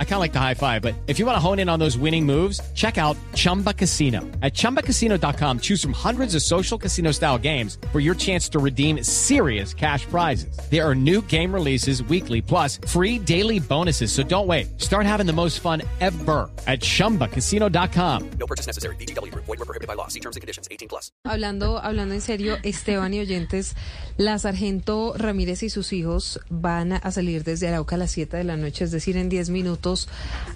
I kind of like the high five, but if you want to hone in on those winning moves, check out Chumba Casino. At ChumbaCasino.com, choose from hundreds of social casino style games for your chance to redeem serious cash prizes. There are new game releases weekly, plus free daily bonuses. So don't wait. Start having the most fun ever at ChumbaCasino.com. No purchase necessary. BGW. Void were prohibited by law. See terms and conditions. 18 plus. Hablando, hablando en serio, Esteban y oyentes, la sargento Ramírez y sus hijos van a salir desde Arauca a las 7 de la noche, es decir, en 10 minutos,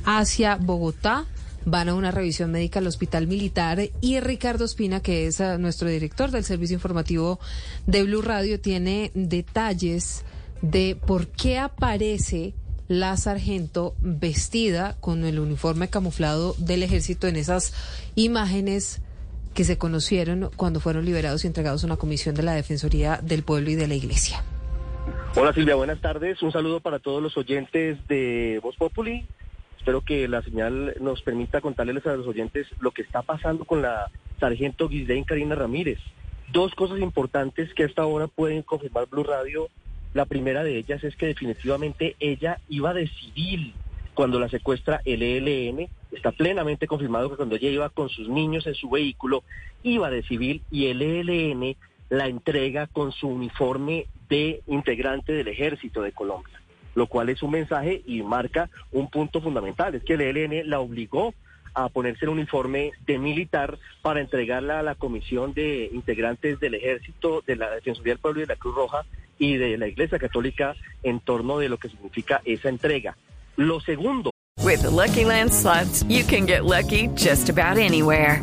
hacia Bogotá. Van a una revisión médica al Hospital Militar y Ricardo Espina, que es uh, nuestro director del servicio informativo de Blue Radio, tiene detalles de por qué aparece la sargento vestida con el uniforme camuflado del ejército en esas imágenes que se conocieron cuando fueron liberados y entregados a una comisión de la Defensoría del Pueblo y de la Iglesia. Hola Silvia, buenas tardes. Un saludo para todos los oyentes de Voz Populi. Espero que la señal nos permita contarles a los oyentes lo que está pasando con la sargento Ghislaine Karina Ramírez. Dos cosas importantes que hasta ahora pueden confirmar Blue Radio. La primera de ellas es que definitivamente ella iba de civil cuando la secuestra el ELN. Está plenamente confirmado que cuando ella iba con sus niños en su vehículo, iba de civil y el ELN la entrega con su uniforme de integrante del ejército de Colombia, lo cual es un mensaje y marca un punto fundamental, es que el ELN la obligó a ponerse el uniforme de militar para entregarla a la comisión de integrantes del ejército, de la Defensoría del Pueblo y de la Cruz Roja y de la Iglesia Católica en torno de lo que significa esa entrega. Lo segundo. With Lucky Land you can get lucky just about anywhere.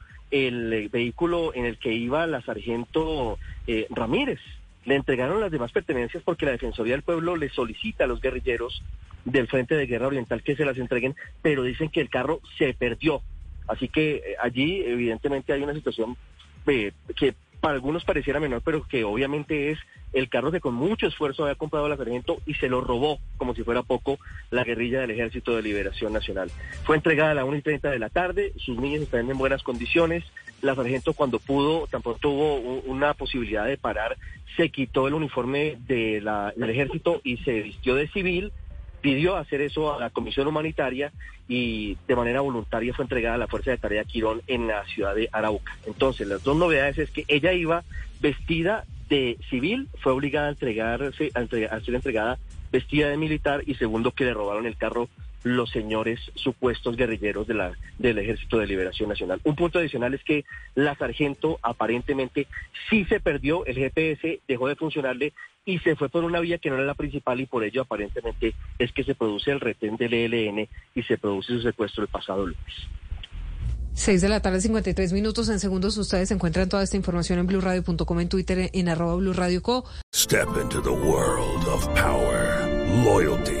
el eh, vehículo en el que iba la sargento eh, Ramírez. Le entregaron las demás pertenencias porque la Defensoría del Pueblo le solicita a los guerrilleros del Frente de Guerra Oriental que se las entreguen, pero dicen que el carro se perdió. Así que eh, allí evidentemente hay una situación que para algunos pareciera menor, pero que obviamente es el carro que con mucho esfuerzo había comprado la sargento y se lo robó, como si fuera poco, la guerrilla del Ejército de Liberación Nacional. Fue entregada a las 1 y 30 de la tarde, sus niños están en buenas condiciones, la sargento cuando pudo, tampoco tuvo una posibilidad de parar, se quitó el uniforme de del ejército y se vistió de civil, pidió hacer eso a la Comisión Humanitaria y de manera voluntaria fue entregada a la Fuerza de Tarea Quirón en la ciudad de Arauca. Entonces, las dos novedades es que ella iba vestida de civil, fue obligada a entregarse, a, a ser entregada vestida de militar y segundo que le robaron el carro los señores supuestos guerrilleros de la, del Ejército de Liberación Nacional. Un punto adicional es que la sargento aparentemente sí se perdió, el GPS dejó de funcionarle y se fue por una vía que no era la principal y por ello aparentemente es que se produce el retén del ELN y se produce su secuestro el pasado lunes. 6 de la tarde, 53 minutos. En segundos ustedes encuentran toda esta información en blueradio.com, en Twitter, en arroba bluradioco. Step into the world of power, loyalty